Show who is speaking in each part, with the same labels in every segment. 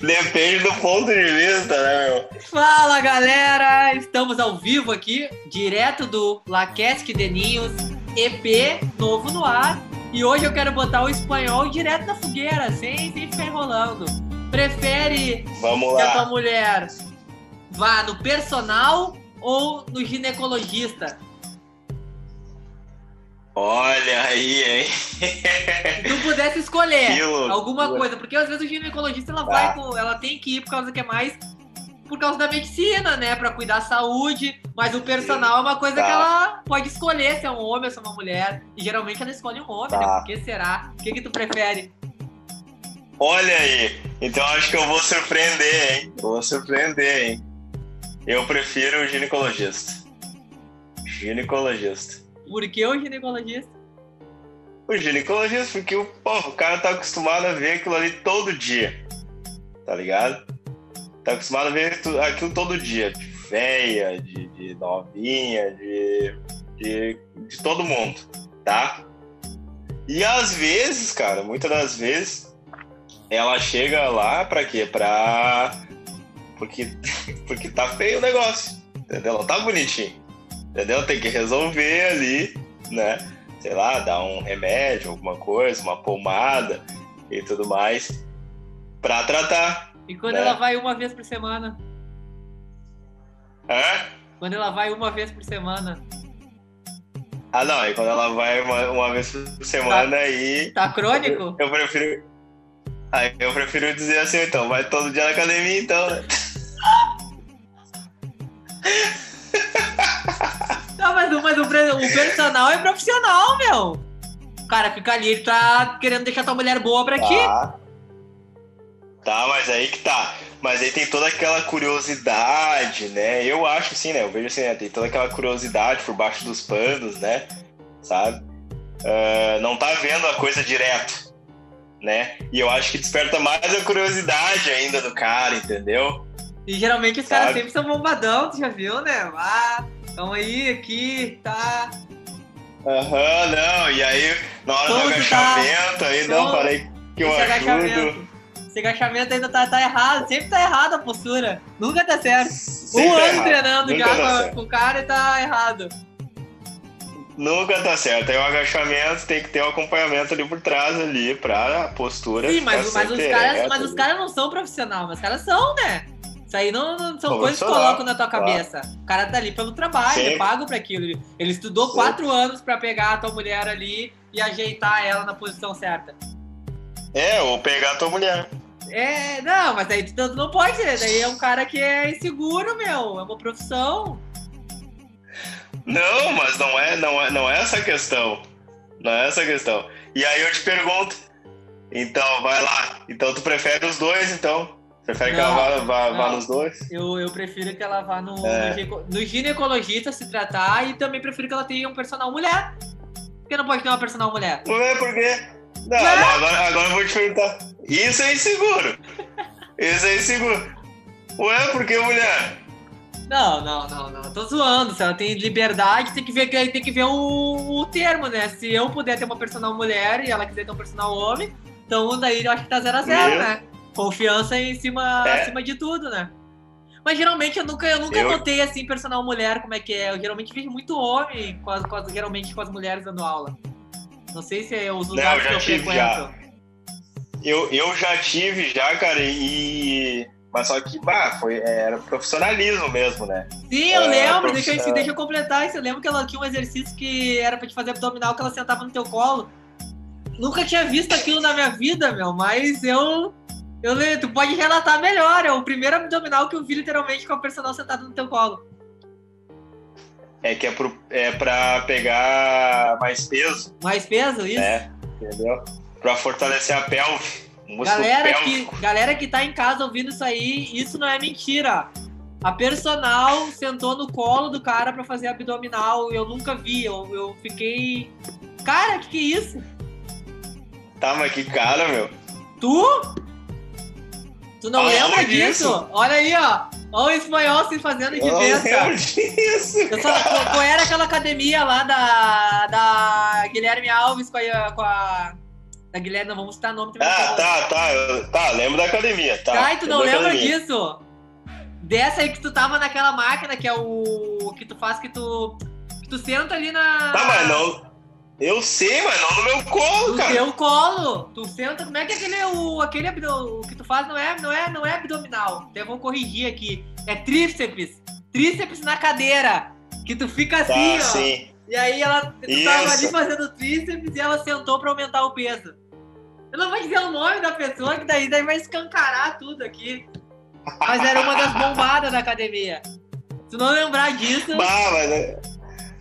Speaker 1: Depende do ponto de vista, né, meu?
Speaker 2: Fala, galera! Estamos ao vivo aqui, direto do Laquesque de Ninhos, EP novo no ar. E hoje eu quero botar o espanhol direto na fogueira, sem, sem ficar enrolando. Prefere
Speaker 1: Vamos
Speaker 2: que a tua mulher vá no personal ou no ginecologista?
Speaker 1: Olha aí, hein?
Speaker 2: Se tu pudesse escolher alguma coisa, porque às vezes o ginecologista ela
Speaker 1: Tá.
Speaker 2: vai com, ela tem que ir por causa que é mais por causa da medicina, né, Pra cuidar da saúde, mas o personal é uma coisa
Speaker 1: Tá.
Speaker 2: que ela pode escolher se é um homem ou se é uma mulher, e geralmente ela escolhe um homem,
Speaker 1: Tá.
Speaker 2: né? Por que será? O que que tu prefere?
Speaker 1: Olha aí. Então acho que eu vou surpreender, hein? Vou surpreender, hein? Eu prefiro o ginecologista. Ginecologista.
Speaker 2: Por que o ginecologista?
Speaker 1: O ginecologista, porque o, pô, o cara tá acostumado a ver aquilo ali todo dia. Tá ligado? Tá acostumado a ver aquilo todo dia. De véia, de, de novinha, de, de, de todo mundo, tá? E às vezes, cara, muitas das vezes, ela chega lá pra quê? Pra. Porque, porque tá feio o negócio. Entendeu? Não tá bonitinho. Entendeu? Tem que resolver ali, né? sei lá, dar um remédio, alguma coisa, uma pomada e tudo mais pra tratar.
Speaker 2: E quando
Speaker 1: É.
Speaker 2: ela vai uma vez por semana?
Speaker 1: Hã?
Speaker 2: Quando ela vai uma vez por semana?
Speaker 1: Ah, não, e quando ela vai uma, uma vez por semana aí
Speaker 2: Tá crônico?
Speaker 1: eu prefiro. Aí eu prefiro dizer assim, então, vai todo dia na academia, então, né?
Speaker 2: Não, mas, o- mas o, o personal é profissional, meu. O cara fica ali, ele tá querendo deixar tua mulher boa pra ti.
Speaker 1: Tá. Tá, mas aí que tá. Mas aí tem toda aquela curiosidade, né? Eu acho assim, né? Eu vejo assim, né? Tem toda aquela curiosidade por baixo dos panos, né? Sabe? Ah, não tá vendo a coisa direto, né? E eu acho que desperta mais a curiosidade ainda do cara, entendeu?
Speaker 2: E geralmente os caras sempre são bombadão, tu já viu, né? Ah, tão aí, aqui, tá.
Speaker 1: Aham, não. E aí, na hora do
Speaker 2: tá?
Speaker 1: agachamento, aí não, falei que eu
Speaker 2: Esse
Speaker 1: ajudo.
Speaker 2: agachamento. Esse agachamento ainda tá, tá errado, sempre tá errado a postura. Nunca tá certo.
Speaker 1: Sempre
Speaker 2: um ano
Speaker 1: errado.
Speaker 2: treinando
Speaker 1: Nunca
Speaker 2: já
Speaker 1: tá
Speaker 2: com, o cara e tá errado.
Speaker 1: Nunca tá certo. Aí o agachamento tem que ter um acompanhamento ali por trás ali pra postura.
Speaker 2: Sim, mas, mas os caras, mas os caras não são profissionais, mas os caras são, né? Isso aí não, não são coisas que colocam na tua
Speaker 1: claro.
Speaker 2: cabeça. O cara tá ali pelo trabalho,
Speaker 1: Sim.
Speaker 2: ele paga pra aquilo. Ele, estudou
Speaker 1: Sim.
Speaker 2: quatro anos pra pegar a tua mulher ali e ajeitar ela na posição certa.
Speaker 1: É, ou pegar a tua mulher.
Speaker 2: É, não, mas aí tu, não pode ser. Daí é um cara que é inseguro, meu. É uma profissão.
Speaker 1: Não, mas não é, não é, não é essa questão. Não é essa questão. E aí eu te pergunto, então, vai lá. Então tu prefere os dois, então? Prefere que ela vá, vá, vá nos dois?
Speaker 2: Eu, eu prefiro que ela vá no,
Speaker 1: É.
Speaker 2: no gineco- no ginecologista se tratar e também prefiro que ela tenha um personal mulher. Por que não pode ter uma personal mulher?
Speaker 1: Não é porque. Não,
Speaker 2: Não.
Speaker 1: não, agora, agora eu vou te perguntar. Isso é inseguro. Isso é inseguro. Ué, por que mulher?
Speaker 2: Não, não, não, não. Tô zoando. Se ela tem liberdade, tem que ver, tem que ver o, o termo, né? Se eu puder ter uma personal mulher e ela quiser ter um personal homem, então daí eu acho que tá 0 a 0
Speaker 1: Meu.
Speaker 2: né? Confiança em cima,
Speaker 1: É.
Speaker 2: acima de tudo, né? Mas geralmente eu nunca, eu nunca
Speaker 1: Eu-
Speaker 2: notei assim, personal mulher, como é que é. Eu geralmente vejo muito homem, com as, com as- geralmente com as mulheres dando aula. Não sei se é os lugares
Speaker 1: já
Speaker 2: que eu
Speaker 1: tive,
Speaker 2: frequento.
Speaker 1: Eu, eu já tive, já, cara, e. Mas só que, bah, foi, era profissionalismo mesmo, né?
Speaker 2: Sim, eu
Speaker 1: É,
Speaker 2: lembro. Deixa eu, deixa eu completar isso. Eu lembro que ela tinha um exercício que era pra te fazer abdominal, que ela sentava no teu colo. Nunca tinha visto aquilo na minha vida, meu, mas eu. Eu le- tu pode relatar melhor. É o primeiro abdominal que eu vi literalmente com a personal sentada no teu colo.
Speaker 1: É que é, pro, é pra pegar mais peso,
Speaker 2: Mais peso, isso?
Speaker 1: né? Entendeu? Pra fortalecer a pelve.
Speaker 2: Galera que, galera que tá em casa ouvindo isso aí, isso não é mentira. A personal sentou no colo do cara pra fazer abdominal. Eu nunca vi. Eu, eu fiquei. Cara, que que é isso?
Speaker 1: Tá, mas que cara, meu.
Speaker 2: Tu? Tu não
Speaker 1: Ah,
Speaker 2: lembra disso?
Speaker 1: disso.
Speaker 2: Olha aí, ó. Olha o espanhol se fazendo de
Speaker 1: Eu não
Speaker 2: besta.
Speaker 1: lembro disso.
Speaker 2: Eu só, qual, era aquela academia lá da, da Guilherme Alves com a, com a Da Guilherme, não vamos citar nome também.
Speaker 1: Ah, tá, tá. eu- tá, lembro da academia. Tá,
Speaker 2: Tá, e tu não lembra disso? Dessa aí que tu tava naquela máquina que é o. que tu faz que tu. que tu senta ali na.
Speaker 1: Tá, mas não. Eu sei, mas não no meu colo,
Speaker 2: No
Speaker 1: cara.
Speaker 2: teu colo. Tu senta. Como é que é aquele. O, aquele o que tu faz não é, não, é, não é abdominal. Até vou corrigir aqui. É tríceps. Tríceps na cadeira. Que tu fica assim,
Speaker 1: Tá,
Speaker 2: ó.
Speaker 1: sim.
Speaker 2: E aí ela tu tava ali fazendo tríceps e ela sentou pra aumentar o peso. Eu não vou dizer o nome da pessoa, que daí, daí vai escancarar tudo aqui. Mas era uma das bombadas da academia. Se não lembrar disso.
Speaker 1: Bah, mas.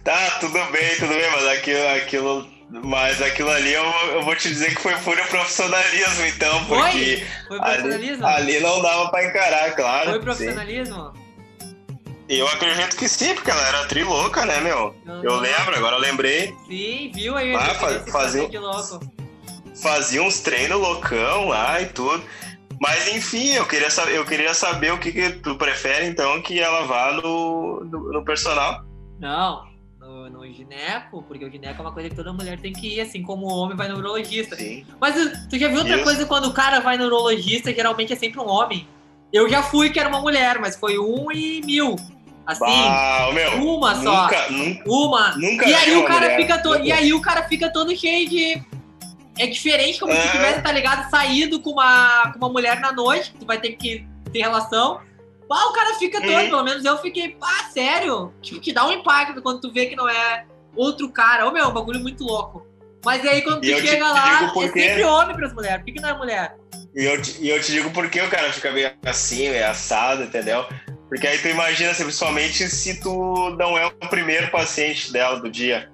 Speaker 1: Tá, tudo bem, tudo bem, mas aquilo. aquilo mas aquilo ali eu, eu vou te dizer que foi puro profissionalismo, então,
Speaker 2: Foi?
Speaker 1: porque
Speaker 2: Foi
Speaker 1: ali,
Speaker 2: profissionalismo?
Speaker 1: ali não dava pra encarar, claro.
Speaker 2: Foi profissionalismo?
Speaker 1: Eu acredito que sim, porque ela era trilouca, né, meu? Eu lembro, agora eu lembrei.
Speaker 2: Sim, viu aí?
Speaker 1: Ah,
Speaker 2: esse-
Speaker 1: fa-
Speaker 2: esse
Speaker 1: fazia-. Fazia uns treinos loucão lá e tudo. Mas enfim, eu queria, saber, eu queria saber o que, que tu prefere, então, que ela vá no, no, no personal.
Speaker 2: Não, no, gineco, porque o gineco é uma coisa que toda mulher tem que ir, assim como o homem vai no urologista.
Speaker 1: Sim.
Speaker 2: Mas uh, tu já viu outra
Speaker 1: Isso.
Speaker 2: coisa quando o cara vai no urologista, geralmente é sempre um homem? Eu já fui que era uma mulher, mas foi um e mil. Assim,
Speaker 1: Ah, meu.
Speaker 2: uma só.
Speaker 1: Nunca, nunca,
Speaker 2: Uma.
Speaker 1: nunca
Speaker 2: E aí o cara
Speaker 1: mulher.
Speaker 2: fica todo. E aí o cara fica todo cheio de. É diferente como se
Speaker 1: É.
Speaker 2: tivesse, tá ligado? Saído com uma, com uma mulher na noite, que tu vai ter que ter relação. Ah, o cara fica todo,
Speaker 1: Uhum.
Speaker 2: pelo menos eu fiquei, ah, sério? Tipo, te dá um impacto quando tu vê que não é outro cara. Ô meu, é um bagulho muito louco. Mas aí quando tu
Speaker 1: E
Speaker 2: chega lá,
Speaker 1: digo por
Speaker 2: é sempre homem pras mulheres. Por que, que não é mulher?
Speaker 1: E eu, te- e eu te digo por que o cara fica meio assim, meio assado, entendeu? Porque aí tu imagina, assim, principalmente se tu não é o primeiro paciente dela do dia.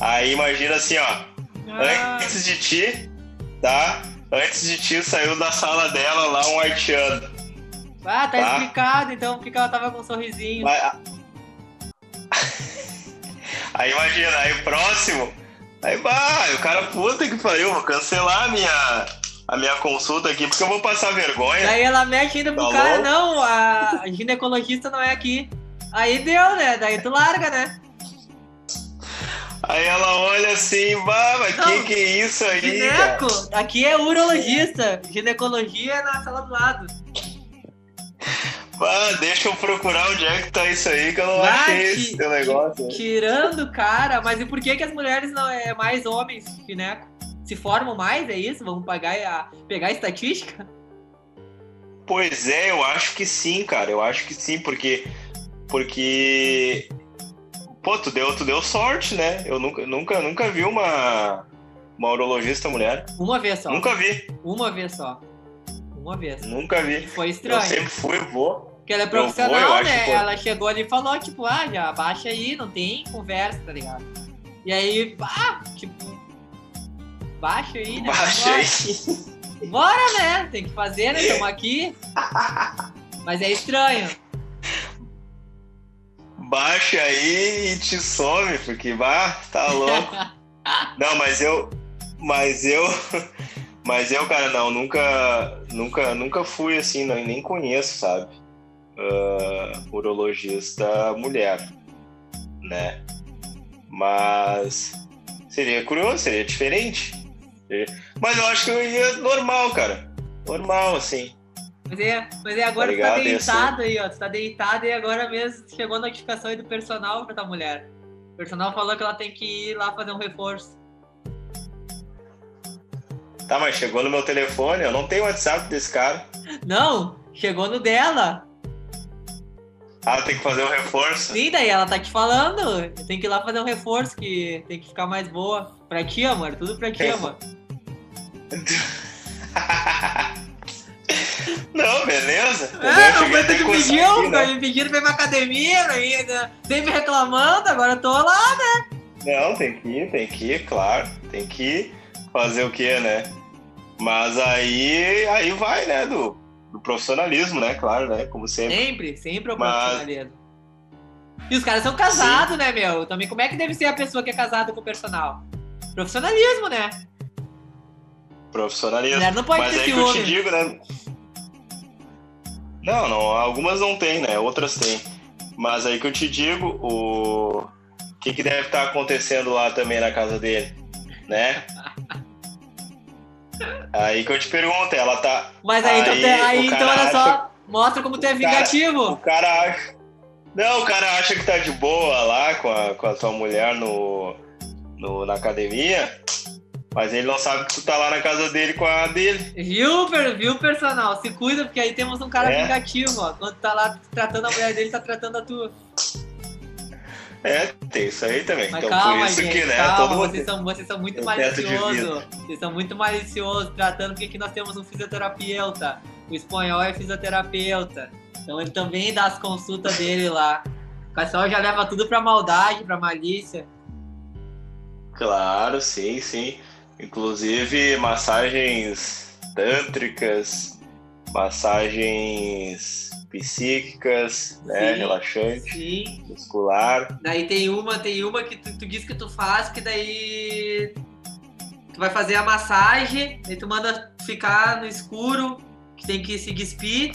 Speaker 1: Aí imagina assim, ó,
Speaker 2: Ah,
Speaker 1: antes de ti, tá? Antes de ti saiu da sala dela lá um haitiano.
Speaker 2: Ah, tá
Speaker 1: tá.
Speaker 2: explicado então porque ela tava com um sorrisinho.
Speaker 1: Mas- Aí imagina, aí o próximo, aí bah, o cara, puta que pariu, vou cancelar a minha, a minha consulta aqui, porque eu vou passar vergonha.
Speaker 2: Daí ela mexe ainda pro
Speaker 1: Tá
Speaker 2: cara,
Speaker 1: louco?
Speaker 2: não, a ginecologista não é aqui. Aí deu, né? Daí tu larga, né?
Speaker 1: Aí ela olha assim,
Speaker 2: Não,
Speaker 1: que que é isso aí, cara?
Speaker 2: Gineco, aqui é urologista. Ginecologia é na sala do lado.
Speaker 1: Bah, deixa eu procurar onde é que tá isso aí, que eu não
Speaker 2: Bah,
Speaker 1: achei
Speaker 2: ti-
Speaker 1: esse negócio. aí.
Speaker 2: Tirando cara, mas e por que, que as mulheres não é mais homens, gineco? Se formam mais, é isso? Vamos pagar a, pegar a estatística?
Speaker 1: Pois é, eu acho que sim, cara. Eu acho que sim, porque. Porque. Pô, tu deu, tu deu sorte, né? Eu nunca, nunca, nunca vi uma, uma urologista mulher.
Speaker 2: Uma vez só.
Speaker 1: Nunca vi,
Speaker 2: Uma vez só. Uma vez.
Speaker 1: nunca vi.
Speaker 2: Foi
Speaker 1: Eu
Speaker 2: estranho.
Speaker 1: sempre fui, vou.
Speaker 2: Porque ela é
Speaker 1: Eu vou,
Speaker 2: profissional,
Speaker 1: eu acho
Speaker 2: né?
Speaker 1: que-
Speaker 2: Ela chegou ali e falou, tipo, ah, já baixa aí, não tem conversa, tá ligado? E aí, ah, tipo, baixa aí, né?
Speaker 1: Baixa aí.
Speaker 2: Bora, né? Tem que fazer, né? Estamos aqui. Mas é estranho.
Speaker 1: Baixa aí e te some, porque, bah, tá louco. Não, mas eu. Mas eu. Mas eu, cara, não, nunca. Nunca, nunca fui assim, não, nem conheço, sabe? Ah, urologista mulher, né? Mas. Seria curioso, seria diferente. Mas eu acho que eu ia normal, cara. Normal, assim.
Speaker 2: Mas é, mas é agora
Speaker 1: Tá
Speaker 2: tu tá
Speaker 1: ser-
Speaker 2: deitado aí, ó. Tu tá deitado e agora mesmo chegou a notificação aí do personal pra tua mulher. O personal falou que ela tem que ir lá fazer um reforço.
Speaker 1: Tá, mas chegou no meu telefone, eu não tenho WhatsApp desse cara.
Speaker 2: Não, chegou no dela.
Speaker 1: Ah, tem que fazer o reforço.
Speaker 2: Sim, daí ela tá te falando. Tem que ir lá fazer um reforço que tem que ficar mais boa. Pra ti, amor. Tudo pra ti,
Speaker 1: É.
Speaker 2: amor.
Speaker 1: Não, beleza.
Speaker 2: É,
Speaker 1: Eu
Speaker 2: não tu que pediu,
Speaker 1: né?
Speaker 2: me pedindo pra ir pra academia, pra ir, né? sempre reclamando, agora eu tô lá.
Speaker 1: Não, tem que ir, tem que ir, claro. Tem que ir fazer o quê, né? Mas aí, aí vai, né, do, do profissionalismo, né? Claro, né? Como sempre.
Speaker 2: Sempre, sempre é o
Speaker 1: Mas-
Speaker 2: profissionalismo. E os caras são casados, né, meu? Também como é que deve ser a pessoa que é casada com o personal? Profissionalismo, né?
Speaker 1: Profissionalismo.
Speaker 2: Mulher não pode
Speaker 1: Mas
Speaker 2: ter
Speaker 1: aí que eu te digo, né? Não, não, algumas não tem, né? Outras tem. Mas aí que eu te digo, o, o que, que deve estar acontecendo lá também na casa dele, né? Aí que eu te pergunto, ela tá.
Speaker 2: Mas aí, então,
Speaker 1: Aí,
Speaker 2: te- aí, então olha
Speaker 1: acha-
Speaker 2: só, mostra como tu é
Speaker 1: cara- O
Speaker 2: vingativo.
Speaker 1: cara acha. Não, o cara acha que tá de boa lá com a, com a tua mulher no, no, na academia, mas ele não sabe que tu tá lá na casa dele com a dele.
Speaker 2: Viu, viu, personal? Se cuida, porque aí temos um cara
Speaker 1: É.
Speaker 2: vingativo, ó. Quando tá lá tratando a mulher dele, tá tratando a tua.
Speaker 1: É, tem isso aí também.
Speaker 2: Mas
Speaker 1: então
Speaker 2: calma,
Speaker 1: por isso
Speaker 2: gente,
Speaker 1: que, né,
Speaker 2: calma,
Speaker 1: todo mundo.
Speaker 2: vocês são, vocês são muito
Speaker 1: de
Speaker 2: maliciosos. Vocês são muito maliciosos tratando, porque aqui nós temos um fisioterapeuta. O espanhol é fisioterapeuta. Então ele também dá as consultas dele lá. O pessoal já leva tudo pra maldade, pra malícia.
Speaker 1: Claro, sim, sim. Inclusive massagens tântricas, massagens psíquicas, né,
Speaker 2: Sim.
Speaker 1: relaxante,
Speaker 2: Sim.
Speaker 1: muscular.
Speaker 2: Daí tem uma, tem uma que tu, tu diz que tu faz, que daí tu vai fazer a massagem, aí tu manda ficar no escuro, que tem que se despir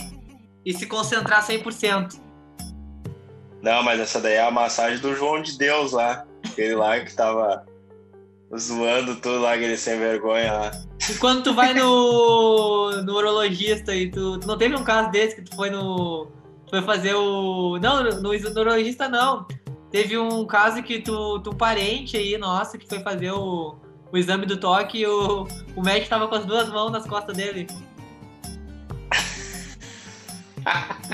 Speaker 2: e se concentrar 100%.
Speaker 1: Não, mas essa daí é a massagem do João de Deus lá. Aquele lá que tava zoando tudo lá, aquele sem vergonha lá.
Speaker 2: E quando tu vai no, no urologista e tu, tu não teve um caso desse que tu foi no. Tu foi fazer o. Não, no, no urologista não. Teve um caso que tu, tu parente aí, nossa, que foi fazer o, o exame do toque e o, o médico tava com as duas mãos nas costas dele.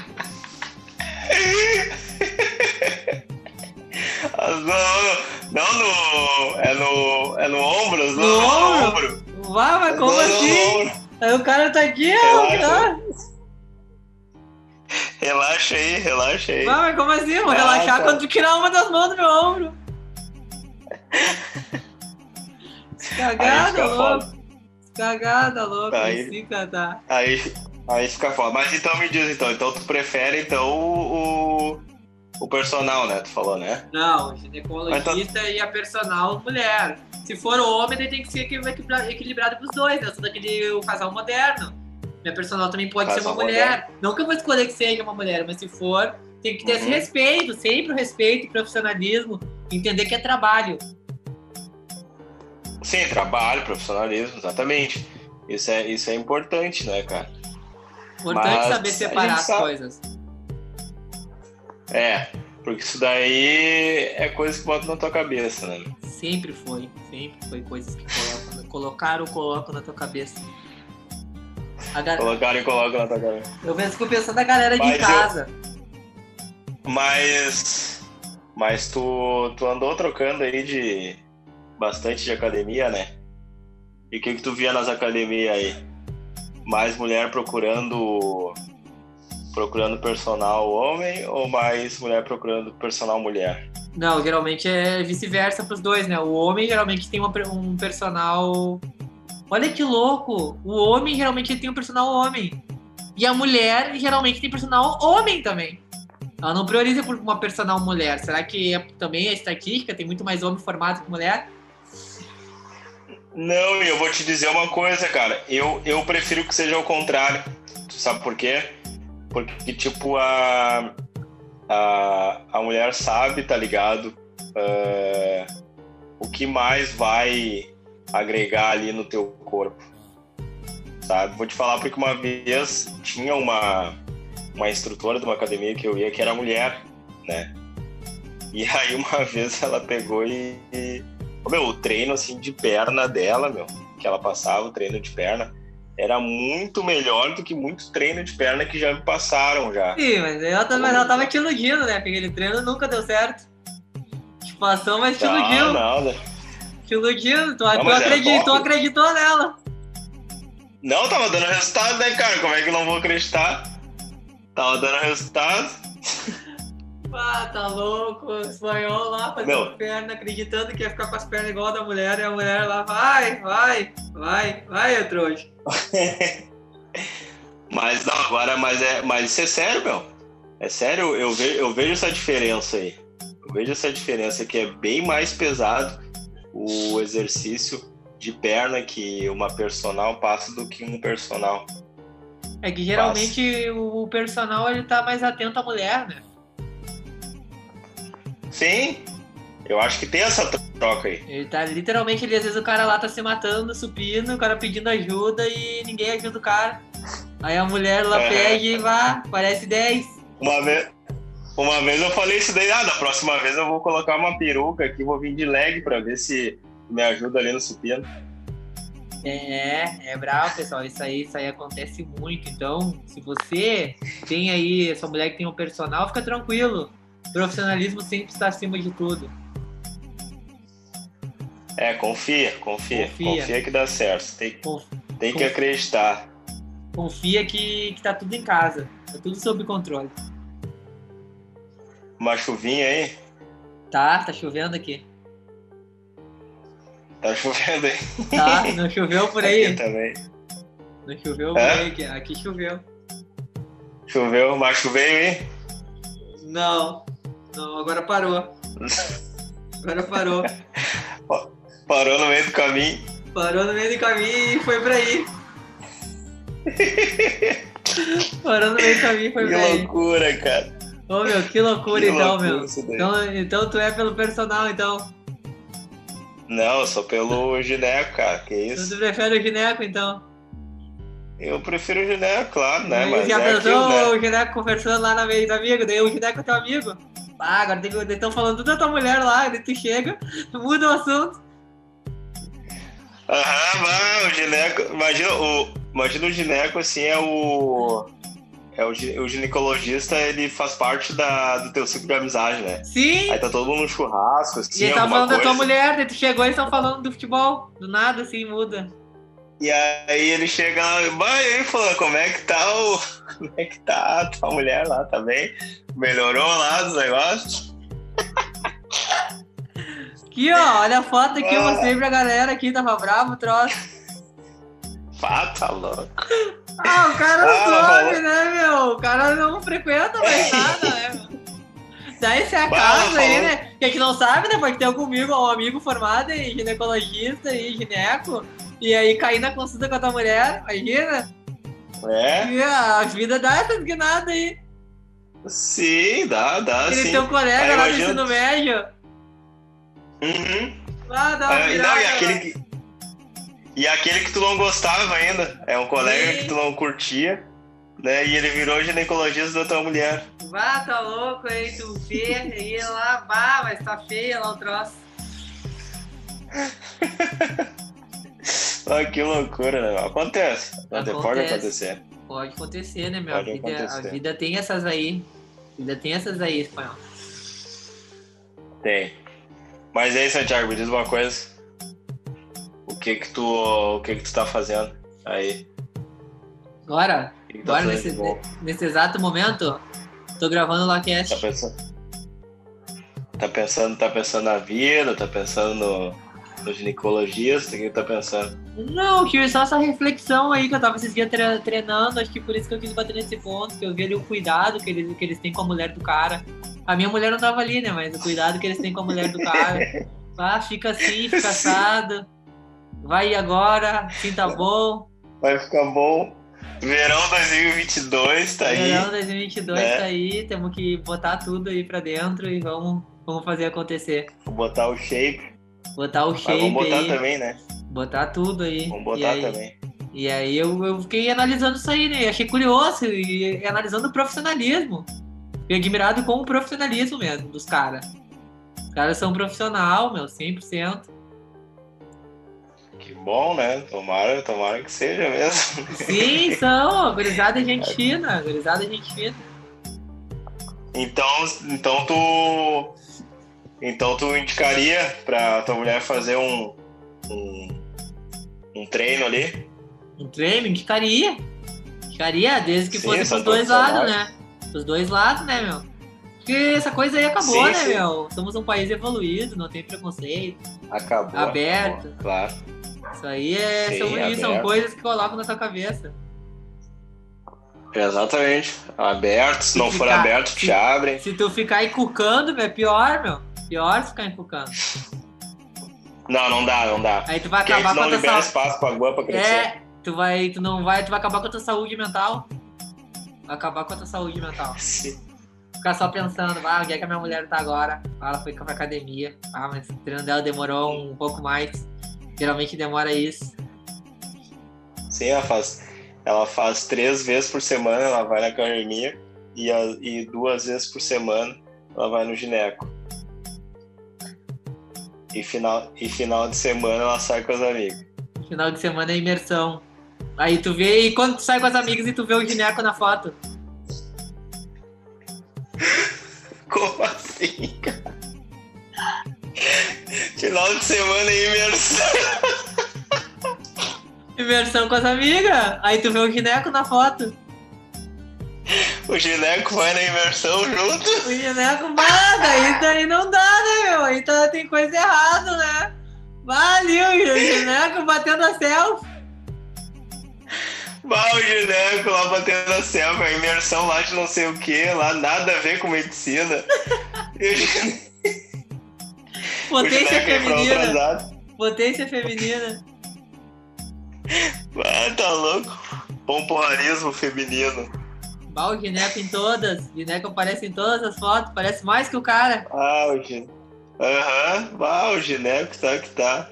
Speaker 1: Ah, Não, não no. É no. É no ombro?
Speaker 2: No
Speaker 1: não,
Speaker 2: ombro? Vai, mas como
Speaker 1: Não, no
Speaker 2: assim?
Speaker 1: ombro.
Speaker 2: Aí o cara tá aqui, ó.
Speaker 1: Relaxa.
Speaker 2: Tá?
Speaker 1: Relaxa aí, relaxa aí.
Speaker 2: Vai, mas como assim? Eu Vou
Speaker 1: Ah,
Speaker 2: relaxar
Speaker 1: tá.
Speaker 2: quando tu tirar uma das mãos do meu ombro. Cagada, louco. Cagada, louco.
Speaker 1: Aí-
Speaker 2: Assim, cara.
Speaker 1: Aí, aí fica foda. Mas então me diz então, então tu prefere então o, o, o personal, né? Tu falou, né?
Speaker 2: Não, ginecologista e a personal mulher. Se for homem, daí tem que ser equilibra- equilibrado pros dois, né? Eu sou daquele o casal moderno. Minha personal também pode ser
Speaker 1: Casal
Speaker 2: uma mulher. Não que eu vou escolher que seja uma mulher, mas se for, tem que ter esse
Speaker 1: Uhum.
Speaker 2: respeito, sempre o respeito, o profissionalismo, entender que é trabalho.
Speaker 1: Sim, trabalho, profissionalismo, exatamente. Isso é, isso é importante, né, cara?
Speaker 2: Importante
Speaker 1: Mas
Speaker 2: saber separar as
Speaker 1: sabe.
Speaker 2: coisas.
Speaker 1: É, porque isso daí é coisa que bota na tua cabeça, né?
Speaker 2: Sempre foi, sempre foi coisas que colocam, colocaram ou colocam na tua cabeça. A ga-
Speaker 1: Colocaram e colocam na tua cabeça.
Speaker 2: Eu fico pensando na galera de
Speaker 1: Mas eu-
Speaker 2: casa.
Speaker 1: Mas. Mas tu, tu andou trocando aí de. bastante de academia, né? E o que, que tu via nas academias aí? Mais mulher procurando. Procurando personal homem ou mais mulher procurando personal mulher?
Speaker 2: Não, geralmente é vice-versa pros dois, né? O homem geralmente tem uma um personal. Olha que louco! O homem geralmente tem um personal homem. E a mulher geralmente tem personal homem também. Ela não prioriza por uma personal mulher. Será que é, também é estatística? Tem muito mais homem formado que mulher?
Speaker 1: Não, e eu vou te dizer uma coisa, cara. Eu, eu prefiro que seja o contrário. Tu sabe por quê? Porque, tipo, a, a, a mulher sabe, tá ligado? Ah, o que mais vai agregar ali no teu corpo. Sabe? Vou te falar porque uma vez tinha uma, uma instrutora de uma academia que eu ia que era mulher, né? E aí uma vez ela pegou e, e Meu, o treino assim de perna dela, meu, que ela passava, o treino de perna, era muito melhor do que muitos treinos de perna que já me passaram já.
Speaker 2: Sim, mas ela, mas ela tava te iludindo, né? Porque aquele treino nunca deu certo. Te passou, mas te.
Speaker 1: Não, não, né?
Speaker 2: Te iludiu. Tu,
Speaker 1: Não,
Speaker 2: tu, tu acreditou nela.
Speaker 1: não, tava dando resultado, né, cara? Como é que eu não vou acreditar? Tava dando resultado.
Speaker 2: Ah, tá louco, espanhol lá fazendo perna, acreditando que ia ficar com as pernas igual a da mulher, e a mulher lá, vai, vai, vai, vai, eu trouxa.
Speaker 1: Mas não, agora, mas é, mas isso é sério, meu. É sério, eu vejo, eu vejo essa diferença aí. Eu vejo essa diferença que é bem mais pesado o exercício de perna que uma personal passa do que um personal.
Speaker 2: É que geralmente o personal ele tá mais atento à mulher, né?
Speaker 1: Sim, Eu acho que tem essa troca aí.
Speaker 2: Ele tá literalmente ali, às vezes o cara lá tá se matando, supino, o cara pedindo ajuda e ninguém ajuda o cara. Aí a mulher lá
Speaker 1: É.
Speaker 2: pega e vá, parece 10.
Speaker 1: Uma vez, uma vez eu falei isso daí, ah, da próxima vez eu vou colocar uma peruca aqui, vou vir de leg pra ver se me ajuda ali no supino.
Speaker 2: É, é bravo, pessoal. Isso aí, isso aí acontece muito. Então, se você tem aí essa mulher que tem um personal, fica tranquilo. Profissionalismo sempre está acima de tudo.
Speaker 1: É, confia, confia,
Speaker 2: Confia.
Speaker 1: confia, que dá certo. Tem,
Speaker 2: Conf-
Speaker 1: tem que acreditar.
Speaker 2: Confia que, que tá tudo em casa. Tá tudo sob controle.
Speaker 1: Uma chuvinha aí,
Speaker 2: Tá, tá chovendo aqui.
Speaker 1: tá chovendo aí.
Speaker 2: Tá, não choveu por
Speaker 1: Aqui
Speaker 2: aí.
Speaker 1: também.
Speaker 2: Não choveu por
Speaker 1: É?
Speaker 2: aí. Aqui, aqui choveu.
Speaker 1: Choveu, mas choveu aí.
Speaker 2: Não, não, agora parou. Agora parou.
Speaker 1: Parou no meio do caminho.
Speaker 2: Parou no meio do caminho e foi pra aí. Parou no meio do caminho e foi
Speaker 1: Que
Speaker 2: pra aí.
Speaker 1: loucura, cara.
Speaker 2: Ô meu, que loucura
Speaker 1: Que
Speaker 2: então,
Speaker 1: loucura
Speaker 2: meu. Então, então tu é pelo personal, então.
Speaker 1: Não, eu sou pelo gineco, cara. Que
Speaker 2: Então
Speaker 1: isso?
Speaker 2: tu prefere o gineco, então.
Speaker 1: Eu prefiro o gineco, claro, né? Mas
Speaker 2: já
Speaker 1: é
Speaker 2: pensou
Speaker 1: aquilo, né?
Speaker 2: o gineco conversando lá na meio do amigo, daí o gineco é teu amigo. Ah, agora estão falando tudo da tua mulher lá, daí tu chega, muda o assunto.
Speaker 1: Aham, vai, o gineco. Imagina o, imagina o gineco, assim, é o. É o, o ginecologista, ele faz parte da, do teu ciclo de amizade, né?
Speaker 2: Sim,
Speaker 1: Aí tá todo mundo no churrasco,
Speaker 2: e
Speaker 1: assim,
Speaker 2: eles estavam
Speaker 1: alguma
Speaker 2: falando da tua
Speaker 1: coisa.
Speaker 2: mulher, daí tu chegou e eles estão falando do futebol. Do nada, assim, muda.
Speaker 1: E aí ele chega lá, vai aí, como é que tá o. Como é que tá a tua mulher lá, tá bem? Melhorou lá dos negócios?
Speaker 2: Aqui, ó, olha a foto aqui, eu
Speaker 1: Ah.
Speaker 2: mostrei pra galera aqui, tava bravo o troço.
Speaker 1: Pá, tá louco.
Speaker 2: Ah, o cara
Speaker 1: Ah,
Speaker 2: some,
Speaker 1: falou.
Speaker 2: né, meu? O cara não frequenta mais nada, né, meu? Daí você
Speaker 1: Bah,
Speaker 2: acaso aí,
Speaker 1: falou.
Speaker 2: né? Que a gente não sabe, né? Pode ter comigo um amigo formado em ginecologista e gineco. E aí cair na consulta com a tua mulher, imagina?
Speaker 1: É?
Speaker 2: E a vida dá essas guinadas aí.
Speaker 1: Sim, dá, dá,
Speaker 2: Ele
Speaker 1: sim.
Speaker 2: teu colega
Speaker 1: Aí
Speaker 2: lá do ensino médio.
Speaker 1: Uhum.
Speaker 2: Ah, dá uma
Speaker 1: É,
Speaker 2: virada.
Speaker 1: não, e aquele que. E aquele que tu não gostava ainda. É um colega
Speaker 2: Sim.
Speaker 1: que tu não curtia, né? E ele virou ginecologista da tua mulher.
Speaker 2: Vá, tá louco aí, tu vê, aí lá, vá, mas tá feia lá o troço.
Speaker 1: Ah, que loucura, né? Acontece. Acontece. Pode
Speaker 2: Acontece.
Speaker 1: acontecer.
Speaker 2: Pode acontecer, né, meu? A
Speaker 1: Pode
Speaker 2: vida, a
Speaker 1: acontecer.
Speaker 2: vida tem essas aí. A vida tem essas aí, espanhol.
Speaker 1: Tem. Mas aí, Santiago, me diz uma coisa. O que que tu, o que que tu tá fazendo aí?
Speaker 2: Agora,
Speaker 1: que que tá
Speaker 2: agora
Speaker 1: fazendo
Speaker 2: nesse, nesse exato momento, tô gravando o
Speaker 1: Tá
Speaker 2: Lacast.
Speaker 1: pensando? Tá pensando, tá pensando na vida, tá pensando no, no ginecologista, o que que tá pensando?
Speaker 2: Não, tive só essa reflexão aí que eu tava esses dias tre- treinando, acho que por isso que eu quis bater nesse ponto, que eu vi ali o cuidado que eles, que eles têm com a mulher do cara. A minha mulher não tava ali, né? Mas o cuidado que eles têm com a mulher do cara. Ah, fica assim, fica assado. Vai agora, assim tá bom.
Speaker 1: Vai ficar bom. Verão 2022 tá aí.
Speaker 2: Verão 2022
Speaker 1: né?
Speaker 2: tá aí, temos que botar tudo aí pra dentro e vamos, vamos fazer acontecer.
Speaker 1: Vou botar o shape.
Speaker 2: Botar o shape
Speaker 1: vamos botar
Speaker 2: aí,
Speaker 1: também, né?
Speaker 2: botar tudo aí.
Speaker 1: Vamos
Speaker 2: e
Speaker 1: botar
Speaker 2: aí,
Speaker 1: também.
Speaker 2: E aí eu, eu fiquei analisando isso aí, né? Achei curioso e analisando o profissionalismo. Fiquei admirado com o profissionalismo mesmo dos caras. Os caras são profissional, meu, 100%.
Speaker 1: Que bom, né? Tomara, tomara que seja mesmo.
Speaker 2: Sim, são. Gurizada gente fina. Gurizada gente fina.
Speaker 1: Então, então tu. Então tu indicaria pra tua mulher fazer um. um, um treino ali?
Speaker 2: Um treino, indicaria. Indicaria, desde que
Speaker 1: Sim,
Speaker 2: fosse pros dois lados, né? Pros dois lados, né, meu? Porque essa coisa aí acabou,
Speaker 1: Sim,
Speaker 2: né,
Speaker 1: sim.
Speaker 2: meu? Somos um país evoluído, não tem preconceito.
Speaker 1: Acabou.
Speaker 2: Aberto.
Speaker 1: acabou, Claro.
Speaker 2: Isso aí é,
Speaker 1: Sim,
Speaker 2: são, são coisas que colocam na tua cabeça.
Speaker 1: Exatamente. Aberto, se não
Speaker 2: Se
Speaker 1: for
Speaker 2: ficar-
Speaker 1: aberto,
Speaker 2: se-
Speaker 1: te abrem.
Speaker 2: Se tu ficar encucando, meu, é pior, meu. Pior ficar encucando.
Speaker 1: Não, não dá, não dá.
Speaker 2: Aí tu vai
Speaker 1: Porque
Speaker 2: acabar com a tua saúde.
Speaker 1: espaço pra guampa crescer.
Speaker 2: É, tu vai, tu não vai, tu vai acabar com a tua saúde mental. Vai acabar com a tua saúde mental.
Speaker 1: Se,
Speaker 2: Ficar só pensando, ah, onde é que a minha mulher tá agora? Ah, ela foi pra academia. Ah, mas o treino dela demorou um pouco mais. Geralmente demora isso.
Speaker 1: Sim, ela faz, ela faz três vezes por semana, ela vai na academia e, e duas vezes por semana ela vai no gineco. E final, e final de semana ela sai com as amigas.
Speaker 2: Final de semana é imersão. Aí tu vê, e quando tu sai com as amigas e tu vê o gineco na foto?
Speaker 1: Como assim, cara? Final de semana é imersão.
Speaker 2: Imersão com as amigas. Aí tu vê o gineco na foto.
Speaker 1: O gineco vai na imersão junto.
Speaker 2: O gineco, bah, daí, daí não dá, né, meu? Aí tá, tem coisa errada, né? Valeu, o gineco batendo a selfie.
Speaker 1: Bah, o gineco lá batendo a selfie, a imersão lá de não sei o que, lá nada a ver com medicina.
Speaker 2: Potência feminina. Potência feminina.
Speaker 1: Ah, tá louco. Pompoarismo feminino.
Speaker 2: Bah, o gineco em todas. O gineco aparece em todas as fotos. Parece mais que o cara.
Speaker 1: Ah, o gineco. Aham, ah, o gineco tá que tá.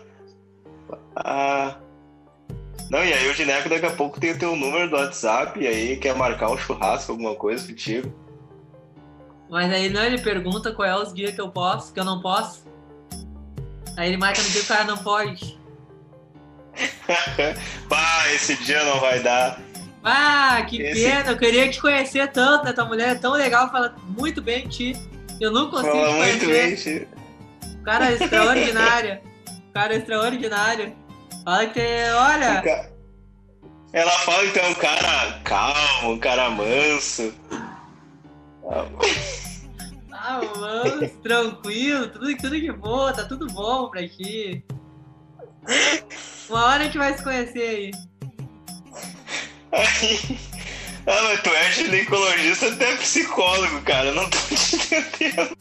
Speaker 1: Ah. Não, e aí o gineco daqui a pouco tem o teu número do WhatsApp e aí quer marcar um churrasco, alguma coisa contigo.
Speaker 2: Mas aí não, ele pergunta qual é os dias que eu posso, que eu não posso. Aí ele marca no dia que o cara não pode.
Speaker 1: Bah, esse dia não vai dar.
Speaker 2: Ah, que
Speaker 1: Esse-
Speaker 2: pena, eu queria te conhecer tanto, né? Tua mulher é tão legal, fala muito bem de ti. Eu não consigo
Speaker 1: Fala muito bem, Chico.
Speaker 2: Cara extraordinário. Cara extraordinário. Fala que, olha,
Speaker 1: ca- Ela fala que tu é um cara calmo, um cara manso.
Speaker 2: ah, mano, tranquilo, tudo, tudo de boa, tá tudo bom pra ti. Uma hora a gente vai se conhecer aí.
Speaker 1: Aí- Ah, mas tu é ginecologista até psicólogo, cara. Não tô te entendendo.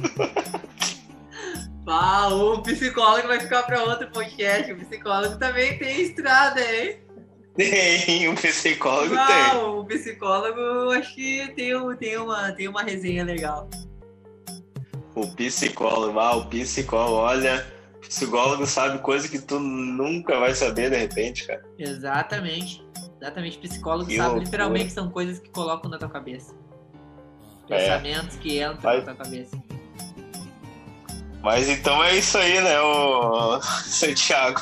Speaker 2: Ah, o psicólogo vai ficar pra outro podcast. O psicólogo também tem estrada, hein?
Speaker 1: Tem, um psicólogo
Speaker 2: Ah,
Speaker 1: tem.
Speaker 2: o psicólogo, acho que tem, tem, uma, tem uma resenha legal.
Speaker 1: O psicólogo, ah, o psicólogo, olha, o psicólogo sabe coisa que tu nunca vai saber de repente, cara.
Speaker 2: Exatamente. Exatamente. Psicólogo
Speaker 1: Que
Speaker 2: literalmente são coisas que colocam na tua cabeça.
Speaker 1: É.
Speaker 2: Pensamentos que entram
Speaker 1: Vai-
Speaker 2: na tua cabeça.
Speaker 1: Mas então é isso aí, né, o Santiago?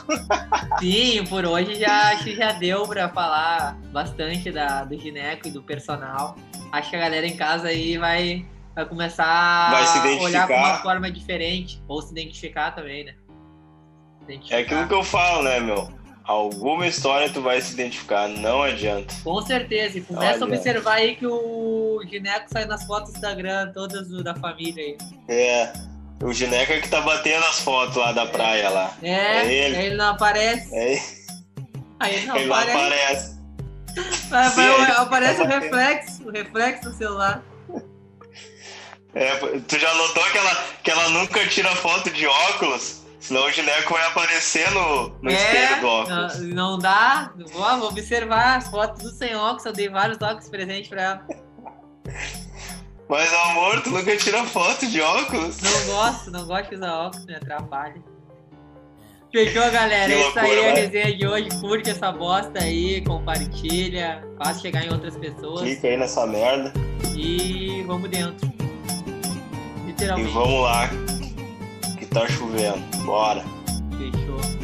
Speaker 2: Sim, por hoje já acho que já deu pra falar bastante da, do gineco e do personal. Acho que a galera em casa aí vai, vai começar
Speaker 1: Vai se
Speaker 2: a olhar com uma forma diferente. Ou se identificar também, né? Identificar.
Speaker 1: É aquilo que eu falo, né, meu? Alguma história tu vai se identificar, não adianta.
Speaker 2: Com certeza. E começa a observar aí que o gineco sai nas fotos do Instagram, todas do- da família aí.
Speaker 1: É, o Gineca que tá batendo as fotos lá da praia lá.
Speaker 2: É,
Speaker 1: É ele.
Speaker 2: aí ele não aparece.
Speaker 1: É,
Speaker 2: Aí ele não
Speaker 1: ele não
Speaker 2: aparece.
Speaker 1: aparece.
Speaker 2: Vai- vai- aparece
Speaker 1: tá
Speaker 2: o
Speaker 1: batendo.
Speaker 2: reflexo, o reflexo no celular.
Speaker 1: É, tu já notou que ela, que ela nunca tira foto de óculos? Senão o Gineco vai aparecer no, no espelho do óculos.
Speaker 2: É, não, não dá. Vou, vou observar as fotos tudo sem óculos. Eu dei vários óculos presente pra ela.
Speaker 1: Mas amor, tu nunca tira foto de óculos?
Speaker 2: Não gosto, não gosto de usar óculos, me atrapalha. Fechou, galera?
Speaker 1: Que
Speaker 2: É isso aí
Speaker 1: loucura,
Speaker 2: a
Speaker 1: vai.
Speaker 2: resenha de hoje. Curte essa bosta aí, compartilha, faz chegar em outras pessoas.
Speaker 1: Clica aí nessa merda
Speaker 2: E vamos dentro.
Speaker 1: e
Speaker 2: Literalmente.
Speaker 1: vamos lá. Tá chovendo. Bora.
Speaker 2: Fechou.